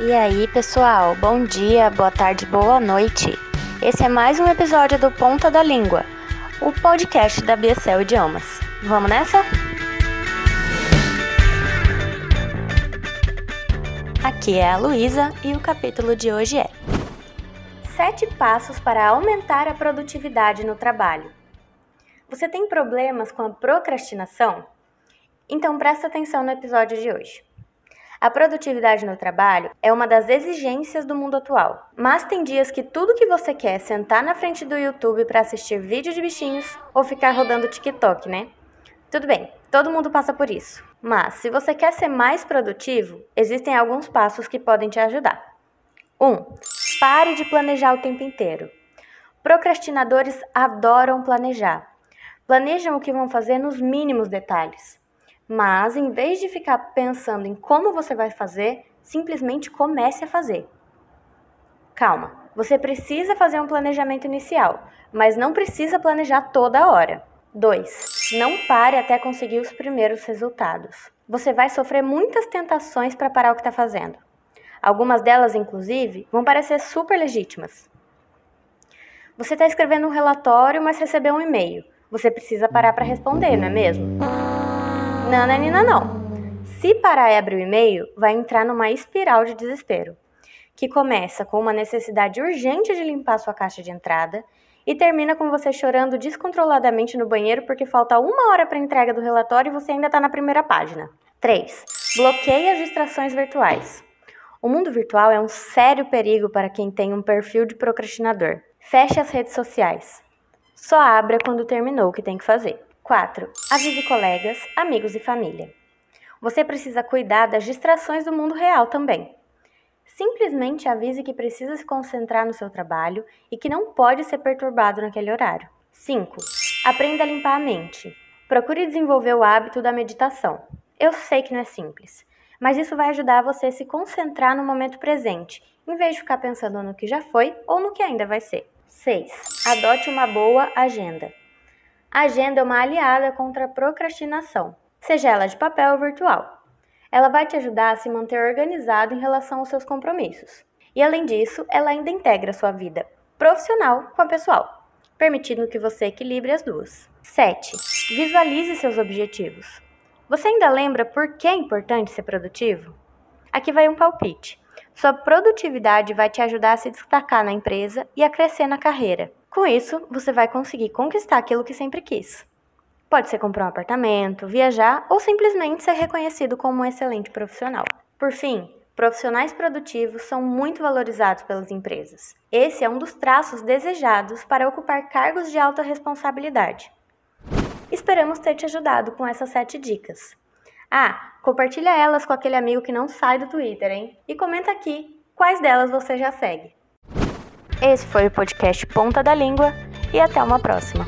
E aí, pessoal? Bom dia, boa tarde, boa noite. Esse é mais um episódio do Ponta da Língua, o podcast da BSL Idiomas. Vamos nessa? Aqui é a Luísa e o capítulo de hoje é Sete passos para aumentar a produtividade no trabalho. Você tem problemas com a procrastinação? Então presta atenção no episódio de hoje. A produtividade no trabalho é uma das exigências do mundo atual. Mas tem dias que tudo que você quer é sentar na frente do YouTube para assistir vídeo de bichinhos ou ficar rodando TikTok, né? Tudo bem, todo mundo passa por isso. Mas se você quer ser mais produtivo, existem alguns passos que podem te ajudar. 1. Um, pare de planejar o tempo inteiro. Procrastinadores adoram planejar. Planejam o que vão fazer nos mínimos detalhes. Mas, em vez de ficar pensando em como você vai fazer, simplesmente comece a fazer. Calma, você precisa fazer um planejamento inicial, mas não precisa planejar toda hora. 2. Não pare até conseguir os primeiros resultados. Você vai sofrer muitas tentações para parar o que está fazendo. Algumas delas, inclusive, vão parecer super legítimas. Você está escrevendo um relatório, mas recebeu um e-mail. Você precisa parar para responder, não é mesmo? Nananina não. Se parar e abrir o e-mail, vai entrar numa espiral de desespero, que começa com uma necessidade urgente de limpar sua caixa de entrada e termina com você chorando descontroladamente no banheiro porque falta uma hora para a entrega do relatório e você ainda está na primeira página. 3. Bloqueie as distrações virtuais. O mundo virtual é um sério perigo para quem tem um perfil de procrastinador. Feche as redes sociais. Só abra quando terminou o que tem que fazer. 4. Avise colegas, amigos e família. Você precisa cuidar das distrações do mundo real também. Simplesmente avise que precisa se concentrar no seu trabalho e que não pode ser perturbado naquele horário. 5. Aprenda a limpar a mente. Procure desenvolver o hábito da meditação. Eu sei que não é simples, mas isso vai ajudar você a se concentrar no momento presente, em vez de ficar pensando no que já foi ou no que ainda vai ser. 6. Adote uma boa agenda. A agenda é uma aliada contra a procrastinação, seja ela de papel ou virtual. Ela vai te ajudar a se manter organizado em relação aos seus compromissos. E além disso, ela ainda integra sua vida profissional com a pessoal, permitindo que você equilibre as duas. 7. Visualize seus objetivos. Você ainda lembra por que é importante ser produtivo? Aqui vai um palpite. Sua produtividade vai te ajudar a se destacar na empresa e a crescer na carreira. Com isso, você vai conseguir conquistar aquilo que sempre quis. Pode ser comprar um apartamento, viajar ou simplesmente ser reconhecido como um excelente profissional. Por fim, profissionais produtivos são muito valorizados pelas empresas. Esse é um dos traços desejados para ocupar cargos de alta responsabilidade. Esperamos ter te ajudado com essas sete dicas. Ah, compartilha elas com aquele amigo que não sai do Twitter, hein? E comenta aqui quais delas você já segue. Esse foi o podcast Ponta da Língua e até uma próxima.